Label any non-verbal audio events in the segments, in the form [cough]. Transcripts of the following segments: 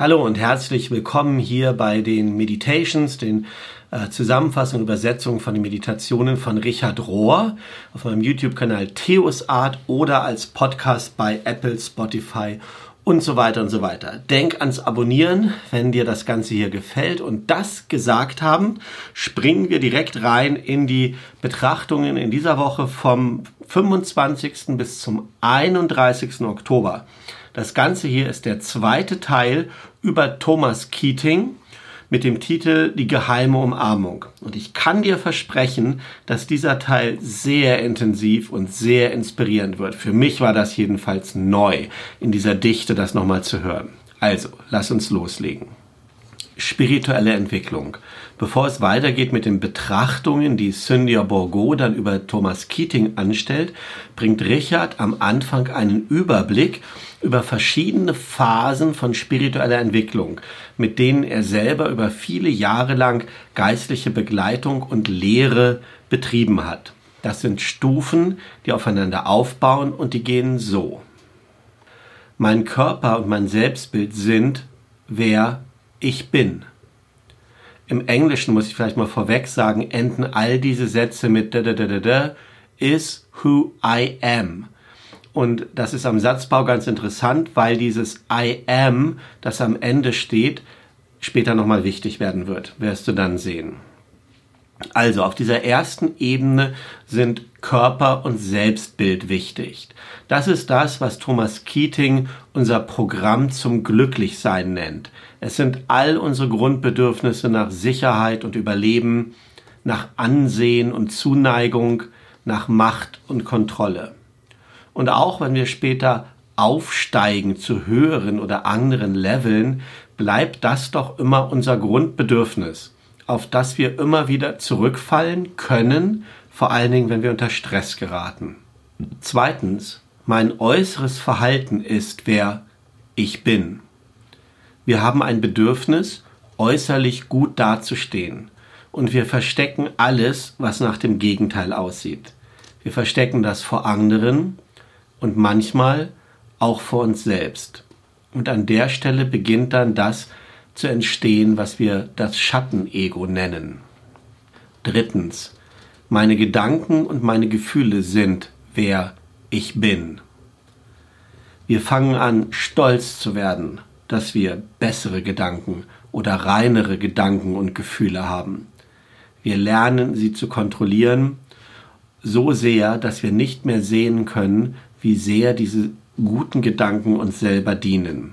Hallo und herzlich willkommen hier bei den Meditations, den äh, Zusammenfassungen und Übersetzungen von den Meditationen von Richard Rohr auf meinem YouTube-Kanal Theos Art oder als Podcast bei Apple, Spotify und so weiter und so weiter. Denk ans Abonnieren, wenn dir das Ganze hier gefällt. Und das gesagt haben, springen wir direkt rein in die Betrachtungen in dieser Woche vom 25. bis zum 31. Oktober. Das Ganze hier ist der zweite Teil über Thomas Keating mit dem Titel Die geheime Umarmung. Und ich kann dir versprechen, dass dieser Teil sehr intensiv und sehr inspirierend wird. Für mich war das jedenfalls neu, in dieser Dichte das nochmal zu hören. Also, lass uns loslegen spirituelle Entwicklung. Bevor es weitergeht mit den Betrachtungen, die Cynthia Borgo dann über Thomas Keating anstellt, bringt Richard am Anfang einen Überblick über verschiedene Phasen von spiritueller Entwicklung, mit denen er selber über viele Jahre lang geistliche Begleitung und Lehre betrieben hat. Das sind Stufen, die aufeinander aufbauen und die gehen so. Mein Körper und mein Selbstbild sind, wer ich bin. Im Englischen muss ich vielleicht mal vorweg sagen, enden all diese Sätze mit da da da da da is who I am. Und das ist am Satzbau ganz interessant, weil dieses I am, das am Ende steht, später nochmal wichtig werden wird, wirst du dann sehen. Also auf dieser ersten Ebene sind Körper und Selbstbild wichtig. Das ist das, was Thomas Keating unser Programm zum Glücklichsein nennt. Es sind all unsere Grundbedürfnisse nach Sicherheit und Überleben, nach Ansehen und Zuneigung, nach Macht und Kontrolle. Und auch wenn wir später aufsteigen zu höheren oder anderen Leveln, bleibt das doch immer unser Grundbedürfnis auf das wir immer wieder zurückfallen können, vor allen Dingen, wenn wir unter Stress geraten. Zweitens, mein äußeres Verhalten ist, wer ich bin. Wir haben ein Bedürfnis, äußerlich gut dazustehen. Und wir verstecken alles, was nach dem Gegenteil aussieht. Wir verstecken das vor anderen und manchmal auch vor uns selbst. Und an der Stelle beginnt dann das, zu entstehen, was wir das Schattenego nennen. Drittens, meine Gedanken und meine Gefühle sind, wer ich bin. Wir fangen an, stolz zu werden, dass wir bessere Gedanken oder reinere Gedanken und Gefühle haben. Wir lernen, sie zu kontrollieren, so sehr, dass wir nicht mehr sehen können, wie sehr diese guten Gedanken uns selber dienen.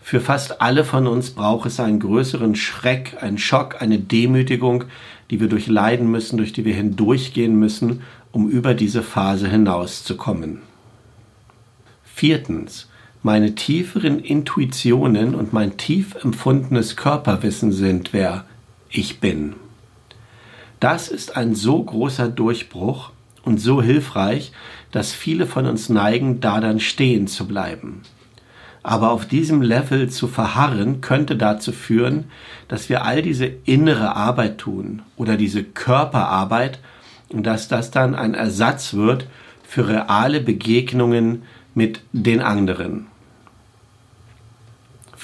Für fast alle von uns braucht es einen größeren Schreck, einen Schock, eine Demütigung, die wir durchleiden müssen, durch die wir hindurchgehen müssen, um über diese Phase hinauszukommen. Viertens. Meine tieferen Intuitionen und mein tief empfundenes Körperwissen sind, wer ich bin. Das ist ein so großer Durchbruch und so hilfreich, dass viele von uns neigen, da dann stehen zu bleiben. Aber auf diesem Level zu verharren, könnte dazu führen, dass wir all diese innere Arbeit tun oder diese Körperarbeit und dass das dann ein Ersatz wird für reale Begegnungen mit den anderen.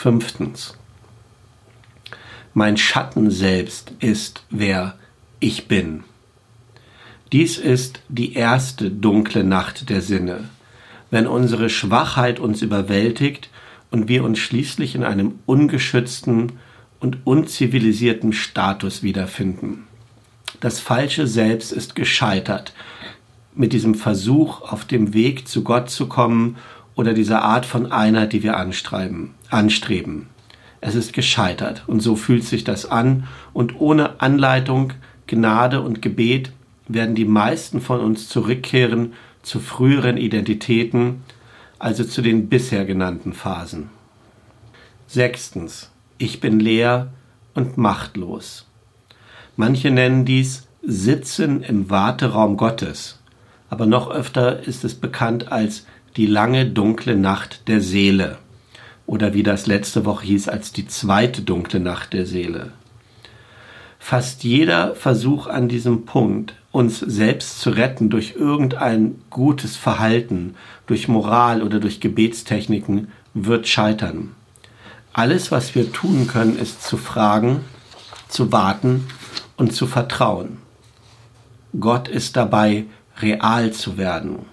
Fünftens. Mein Schatten selbst ist, wer ich bin. Dies ist die erste dunkle Nacht der Sinne wenn unsere Schwachheit uns überwältigt und wir uns schließlich in einem ungeschützten und unzivilisierten Status wiederfinden. Das falsche Selbst ist gescheitert mit diesem Versuch, auf dem Weg zu Gott zu kommen oder dieser Art von Einheit, die wir anstreben, anstreben. Es ist gescheitert und so fühlt sich das an und ohne Anleitung, Gnade und Gebet werden die meisten von uns zurückkehren zu früheren Identitäten, also zu den bisher genannten Phasen. Sechstens. Ich bin leer und machtlos. Manche nennen dies Sitzen im Warteraum Gottes, aber noch öfter ist es bekannt als die lange dunkle Nacht der Seele oder wie das letzte Woche hieß als die zweite dunkle Nacht der Seele. Fast jeder Versuch an diesem Punkt uns selbst zu retten durch irgendein gutes Verhalten, durch Moral oder durch Gebetstechniken, wird scheitern. Alles, was wir tun können, ist zu fragen, zu warten und zu vertrauen. Gott ist dabei, real zu werden.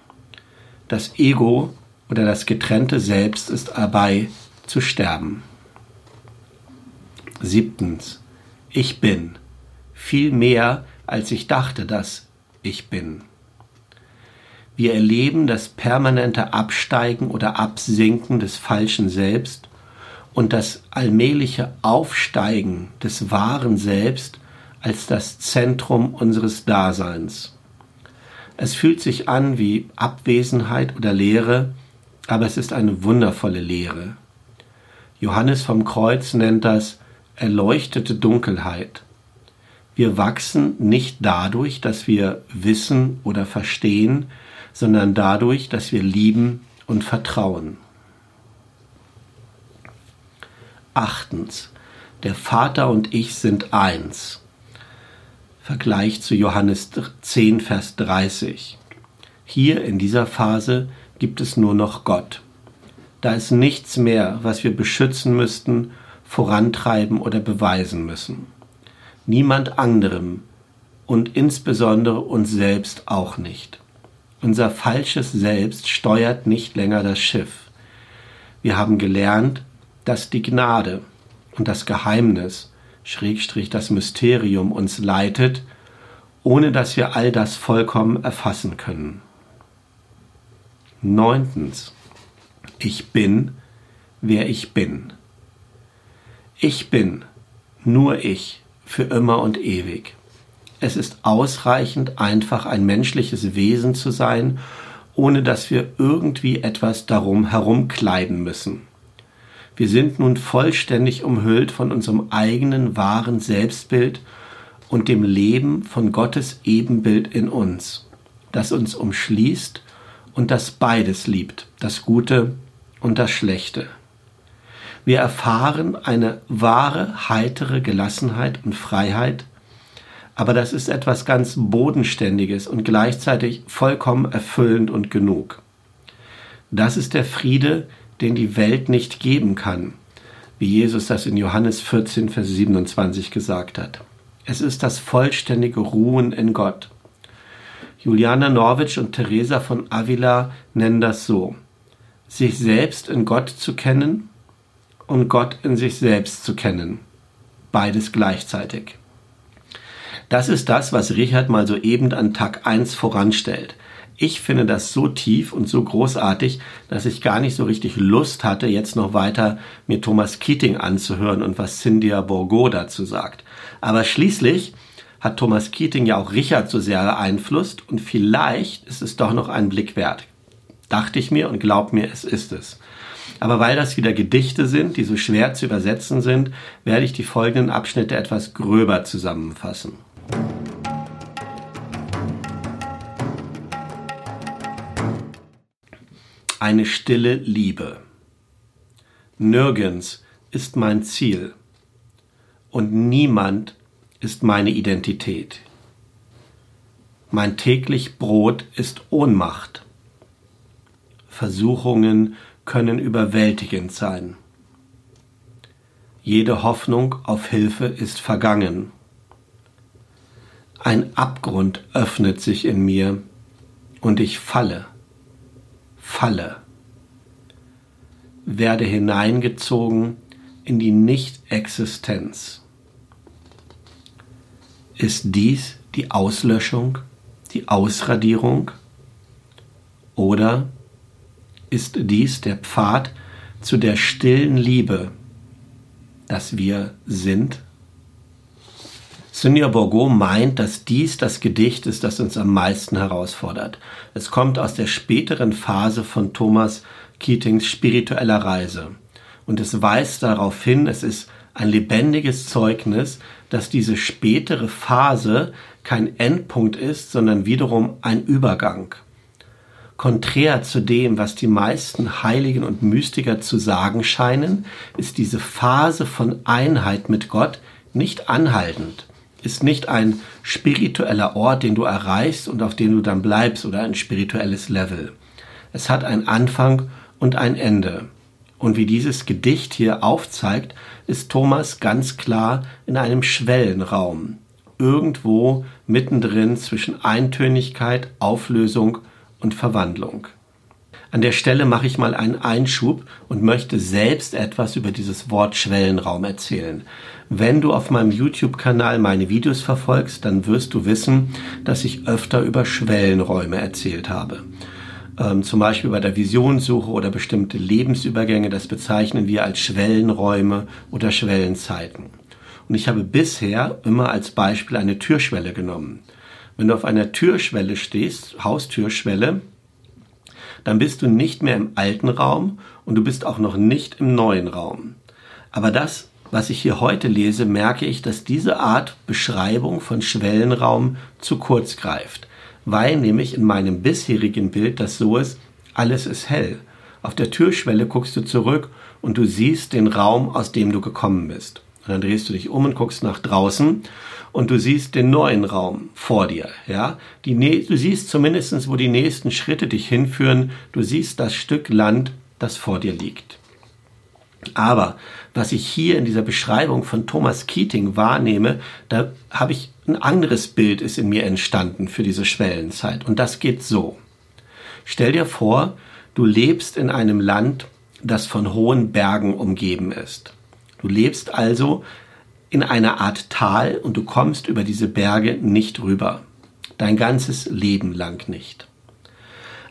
Das Ego oder das getrennte Selbst ist dabei zu sterben. Siebtens. Ich bin. Viel mehr, als ich dachte, dass ich bin. Wir erleben das permanente Absteigen oder Absinken des falschen Selbst und das allmähliche Aufsteigen des wahren Selbst als das Zentrum unseres Daseins. Es fühlt sich an wie Abwesenheit oder Leere, aber es ist eine wundervolle Leere. Johannes vom Kreuz nennt das erleuchtete Dunkelheit. Wir wachsen nicht dadurch, dass wir wissen oder verstehen, sondern dadurch, dass wir lieben und vertrauen. Achtens. Der Vater und ich sind eins. Vergleich zu Johannes 10, Vers 30. Hier in dieser Phase gibt es nur noch Gott. Da ist nichts mehr, was wir beschützen müssten, vorantreiben oder beweisen müssen. Niemand anderem und insbesondere uns selbst auch nicht. Unser falsches Selbst steuert nicht länger das Schiff. Wir haben gelernt, dass die Gnade und das Geheimnis, Schrägstrich das Mysterium uns leitet, ohne dass wir all das vollkommen erfassen können. Neuntens. Ich bin, wer ich bin. Ich bin, nur ich, für immer und ewig. Es ist ausreichend, einfach ein menschliches Wesen zu sein, ohne dass wir irgendwie etwas darum herumkleiden müssen. Wir sind nun vollständig umhüllt von unserem eigenen wahren Selbstbild und dem Leben von Gottes Ebenbild in uns, das uns umschließt und das beides liebt, das Gute und das Schlechte. Wir erfahren eine wahre, heitere Gelassenheit und Freiheit, aber das ist etwas ganz Bodenständiges und gleichzeitig vollkommen erfüllend und genug. Das ist der Friede, den die Welt nicht geben kann, wie Jesus das in Johannes 14, Vers 27 gesagt hat. Es ist das vollständige Ruhen in Gott. Juliana Norwitsch und Teresa von Avila nennen das so. Sich selbst in Gott zu kennen und Gott in sich selbst zu kennen. Beides gleichzeitig. Das ist das, was Richard mal soeben an Tag 1 voranstellt. Ich finde das so tief und so großartig, dass ich gar nicht so richtig Lust hatte, jetzt noch weiter mir Thomas Keating anzuhören und was Cynthia Bourgo dazu sagt. Aber schließlich hat Thomas Keating ja auch Richard so sehr beeinflusst und vielleicht ist es doch noch ein Blick wert. Dachte ich mir und glaub mir, es ist es. Aber weil das wieder Gedichte sind, die so schwer zu übersetzen sind, werde ich die folgenden Abschnitte etwas gröber zusammenfassen. Eine stille Liebe. Nirgends ist mein Ziel und niemand ist meine Identität. Mein täglich Brot ist Ohnmacht. Versuchungen können überwältigend sein. Jede Hoffnung auf Hilfe ist vergangen. Ein Abgrund öffnet sich in mir und ich falle, falle, werde hineingezogen in die Nicht-Existenz. Ist dies die Auslöschung, die Ausradierung oder ist dies der Pfad zu der stillen Liebe, dass wir sind? Sonia Bourgo meint, dass dies das Gedicht ist, das uns am meisten herausfordert. Es kommt aus der späteren Phase von Thomas Keatings spiritueller Reise. Und es weist darauf hin, es ist ein lebendiges Zeugnis, dass diese spätere Phase kein Endpunkt ist, sondern wiederum ein Übergang konträr zu dem, was die meisten Heiligen und Mystiker zu sagen scheinen, ist diese Phase von Einheit mit Gott nicht anhaltend, ist nicht ein spiritueller Ort, den du erreichst und auf dem du dann bleibst oder ein spirituelles Level. Es hat einen Anfang und ein Ende. Und wie dieses Gedicht hier aufzeigt, ist Thomas ganz klar in einem Schwellenraum, irgendwo mittendrin zwischen Eintönigkeit, Auflösung und Verwandlung. An der Stelle mache ich mal einen Einschub und möchte selbst etwas über dieses Wort Schwellenraum erzählen. Wenn du auf meinem YouTube-Kanal meine Videos verfolgst, dann wirst du wissen, dass ich öfter über Schwellenräume erzählt habe. Ähm, zum Beispiel bei der Visionssuche oder bestimmte Lebensübergänge, das bezeichnen wir als Schwellenräume oder Schwellenzeiten. Und ich habe bisher immer als Beispiel eine Türschwelle genommen. Wenn du auf einer Türschwelle stehst, Haustürschwelle, dann bist du nicht mehr im alten Raum und du bist auch noch nicht im neuen Raum. Aber das, was ich hier heute lese, merke ich, dass diese Art Beschreibung von Schwellenraum zu kurz greift, weil nämlich in meinem bisherigen Bild das so ist, alles ist hell. Auf der Türschwelle guckst du zurück und du siehst den Raum, aus dem du gekommen bist. Und dann drehst du dich um und guckst nach draußen und du siehst den neuen Raum vor dir. Ja, die, du siehst zumindestens, wo die nächsten Schritte dich hinführen. Du siehst das Stück Land, das vor dir liegt. Aber was ich hier in dieser Beschreibung von Thomas Keating wahrnehme, da habe ich ein anderes Bild ist in mir entstanden für diese Schwellenzeit. Und das geht so. Stell dir vor, du lebst in einem Land, das von hohen Bergen umgeben ist. Du lebst also in einer Art Tal und du kommst über diese Berge nicht rüber. Dein ganzes Leben lang nicht.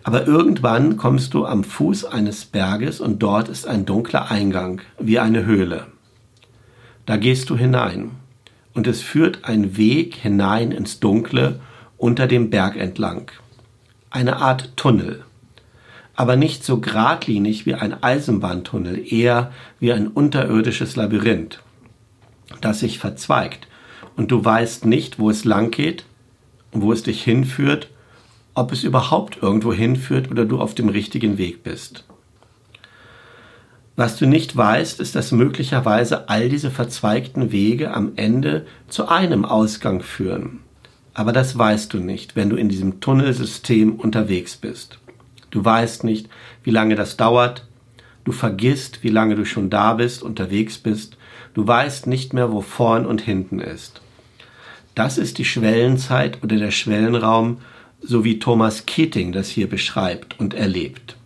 Aber irgendwann kommst du am Fuß eines Berges und dort ist ein dunkler Eingang, wie eine Höhle. Da gehst du hinein und es führt ein Weg hinein ins Dunkle unter dem Berg entlang. Eine Art Tunnel. Aber nicht so geradlinig wie ein Eisenbahntunnel, eher wie ein unterirdisches Labyrinth das sich verzweigt und du weißt nicht, wo es lang geht, wo es dich hinführt, ob es überhaupt irgendwo hinführt oder du auf dem richtigen Weg bist. Was du nicht weißt, ist, dass möglicherweise all diese verzweigten Wege am Ende zu einem Ausgang führen. Aber das weißt du nicht, wenn du in diesem Tunnelsystem unterwegs bist. Du weißt nicht, wie lange das dauert, du vergisst, wie lange du schon da bist, unterwegs bist, Du weißt nicht mehr, wo vorn und hinten ist. Das ist die Schwellenzeit oder der Schwellenraum, so wie Thomas Keating das hier beschreibt und erlebt.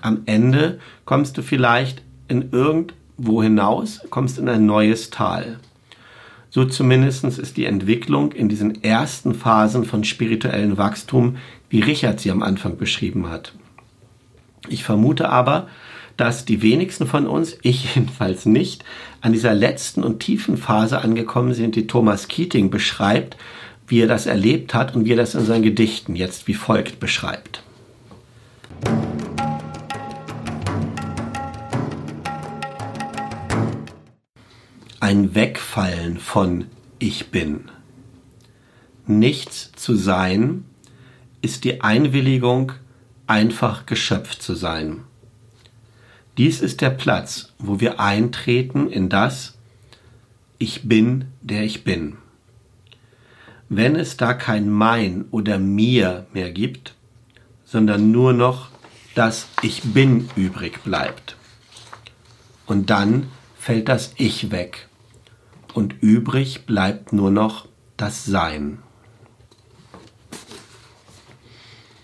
Am Ende kommst du vielleicht in irgendwo hinaus, kommst in ein neues Tal. So zumindest ist die Entwicklung in diesen ersten Phasen von spirituellem Wachstum, wie Richard sie am Anfang beschrieben hat. Ich vermute aber, dass die wenigsten von uns, ich [laughs] jedenfalls nicht, an dieser letzten und tiefen Phase angekommen sind, die Thomas Keating beschreibt, wie er das erlebt hat und wie er das in seinen Gedichten jetzt wie folgt beschreibt. Ein Wegfallen von Ich bin. Nichts zu sein ist die Einwilligung, einfach geschöpft zu sein. Dies ist der Platz, wo wir eintreten in das Ich bin, der ich bin. Wenn es da kein Mein oder Mir mehr gibt, sondern nur noch das Ich bin übrig bleibt. Und dann fällt das Ich weg und übrig bleibt nur noch das Sein.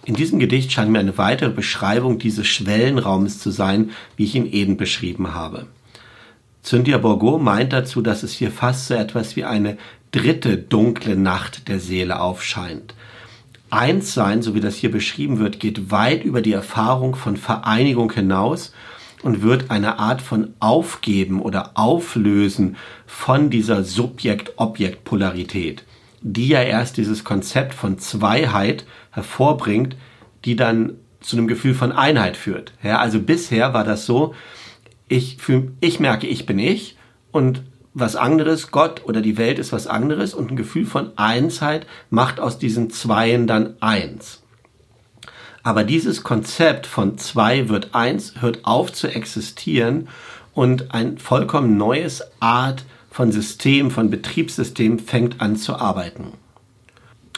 In diesem Gedicht scheint mir eine weitere Beschreibung dieses Schwellenraumes zu sein, wie ich ihn eben beschrieben habe. Cynthia Bourgeau meint dazu, dass es hier fast so etwas wie eine dritte dunkle Nacht der Seele aufscheint. Einssein, so wie das hier beschrieben wird, geht weit über die Erfahrung von Vereinigung hinaus und wird eine Art von Aufgeben oder Auflösen von dieser Subjekt-Objekt-Polarität die ja erst dieses Konzept von Zweiheit hervorbringt, die dann zu einem Gefühl von Einheit führt. Ja, also bisher war das so, ich, fühl, ich merke, ich bin ich und was anderes, Gott oder die Welt ist was anderes und ein Gefühl von Einsheit macht aus diesen Zweien dann eins. Aber dieses Konzept von zwei wird eins hört auf zu existieren und ein vollkommen neues Art von System, von Betriebssystem fängt an zu arbeiten.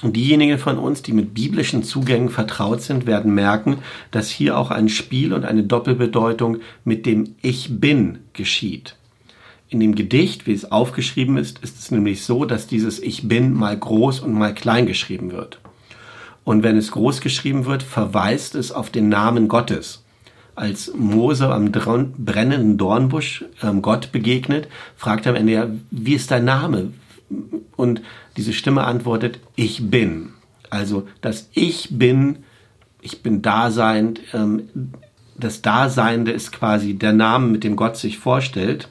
Und diejenigen von uns, die mit biblischen Zugängen vertraut sind, werden merken, dass hier auch ein Spiel und eine Doppelbedeutung mit dem Ich bin geschieht. In dem Gedicht, wie es aufgeschrieben ist, ist es nämlich so, dass dieses Ich bin mal groß und mal klein geschrieben wird. Und wenn es groß geschrieben wird, verweist es auf den Namen Gottes. Als Mose am brennenden Dornbusch ähm, Gott begegnet, fragt er am Ende ja, wie ist dein Name? Und diese Stimme antwortet, ich bin. Also das Ich bin, ich bin Dasein, ähm, das Daseinende ist quasi der Name, mit dem Gott sich vorstellt.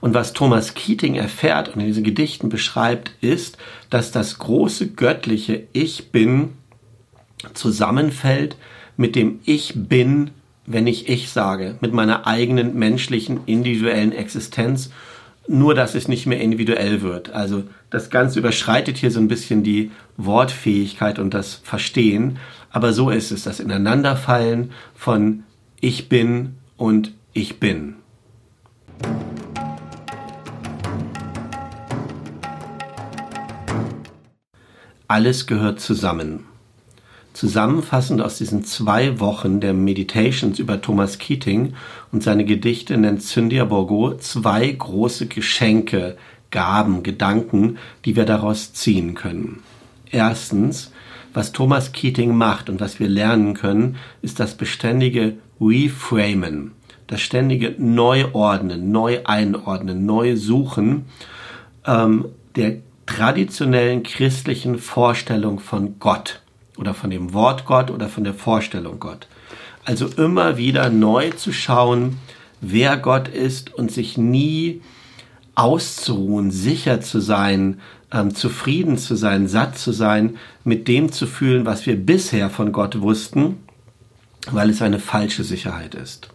Und was Thomas Keating erfährt und in diesen Gedichten beschreibt, ist, dass das große göttliche Ich bin zusammenfällt mit dem Ich bin, wenn ich Ich sage, mit meiner eigenen menschlichen individuellen Existenz nur dass es nicht mehr individuell wird. Also das Ganze überschreitet hier so ein bisschen die Wortfähigkeit und das Verstehen, aber so ist es, das Ineinanderfallen von ich bin und ich bin. Alles gehört zusammen. Zusammenfassend aus diesen zwei Wochen der Meditations über Thomas Keating und seine Gedichte nennt Cynthia Borgo zwei große Geschenke, Gaben, Gedanken, die wir daraus ziehen können. Erstens, was Thomas Keating macht und was wir lernen können, ist das beständige Reframen, das ständige Neuordnen, Neu-Einordnen, Neu-Suchen ähm, der traditionellen christlichen Vorstellung von Gott oder von dem Wort Gott oder von der Vorstellung Gott. Also immer wieder neu zu schauen, wer Gott ist und sich nie auszuruhen, sicher zu sein, ähm, zufrieden zu sein, satt zu sein, mit dem zu fühlen, was wir bisher von Gott wussten, weil es eine falsche Sicherheit ist.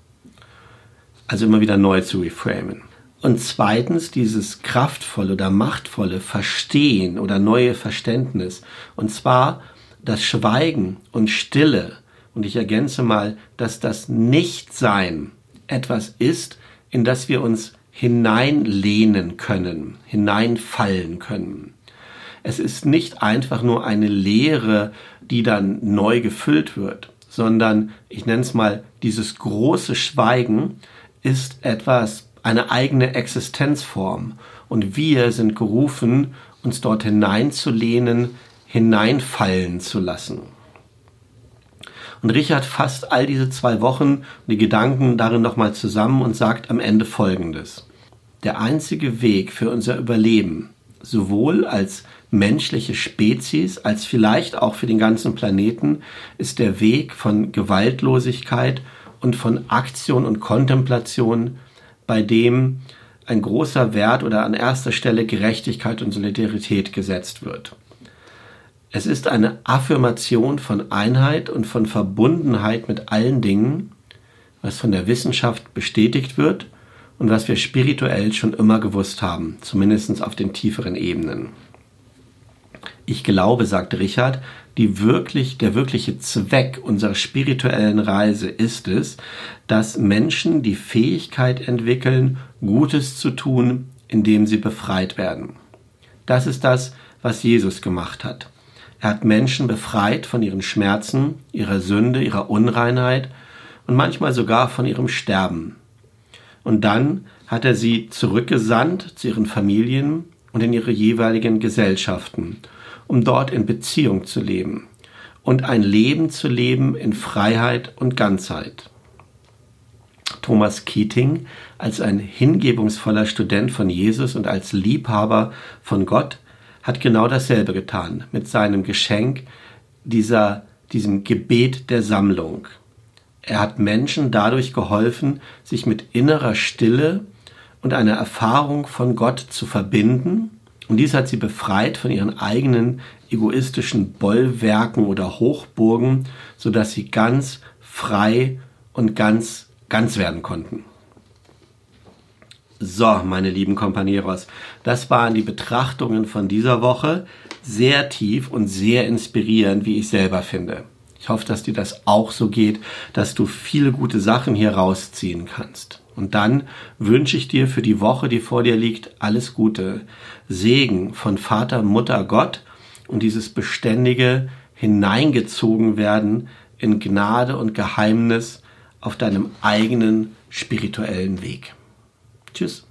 Also immer wieder neu zu reframen. Und zweitens dieses kraftvolle oder machtvolle Verstehen oder neue Verständnis. Und zwar das Schweigen und Stille, und ich ergänze mal, dass das Nichtsein etwas ist, in das wir uns hineinlehnen können, hineinfallen können. Es ist nicht einfach nur eine Leere, die dann neu gefüllt wird, sondern ich nenne es mal, dieses große Schweigen ist etwas, eine eigene Existenzform. Und wir sind gerufen, uns dort hineinzulehnen, hineinfallen zu lassen. Und Richard fasst all diese zwei Wochen die Gedanken darin nochmal zusammen und sagt am Ende Folgendes. Der einzige Weg für unser Überleben, sowohl als menschliche Spezies als vielleicht auch für den ganzen Planeten, ist der Weg von Gewaltlosigkeit und von Aktion und Kontemplation, bei dem ein großer Wert oder an erster Stelle Gerechtigkeit und Solidarität gesetzt wird. Es ist eine Affirmation von Einheit und von Verbundenheit mit allen Dingen, was von der Wissenschaft bestätigt wird und was wir spirituell schon immer gewusst haben, zumindest auf den tieferen Ebenen. Ich glaube, sagt Richard, die wirklich, der wirkliche Zweck unserer spirituellen Reise ist es, dass Menschen die Fähigkeit entwickeln, Gutes zu tun, indem sie befreit werden. Das ist das, was Jesus gemacht hat. Er hat Menschen befreit von ihren Schmerzen, ihrer Sünde, ihrer Unreinheit und manchmal sogar von ihrem Sterben. Und dann hat er sie zurückgesandt zu ihren Familien und in ihre jeweiligen Gesellschaften, um dort in Beziehung zu leben und ein Leben zu leben in Freiheit und Ganzheit. Thomas Keating als ein hingebungsvoller Student von Jesus und als Liebhaber von Gott hat genau dasselbe getan mit seinem Geschenk dieser, diesem Gebet der Sammlung. Er hat Menschen dadurch geholfen, sich mit innerer Stille und einer Erfahrung von Gott zu verbinden. Und dies hat sie befreit von ihren eigenen egoistischen Bollwerken oder Hochburgen, sodass sie ganz frei und ganz, ganz werden konnten. So, meine lieben Kompanieros, das waren die Betrachtungen von dieser Woche. Sehr tief und sehr inspirierend, wie ich selber finde. Ich hoffe, dass dir das auch so geht, dass du viele gute Sachen hier rausziehen kannst. Und dann wünsche ich dir für die Woche, die vor dir liegt, alles Gute. Segen von Vater, Mutter, Gott und dieses beständige hineingezogen werden in Gnade und Geheimnis auf deinem eigenen spirituellen Weg. Tschüss.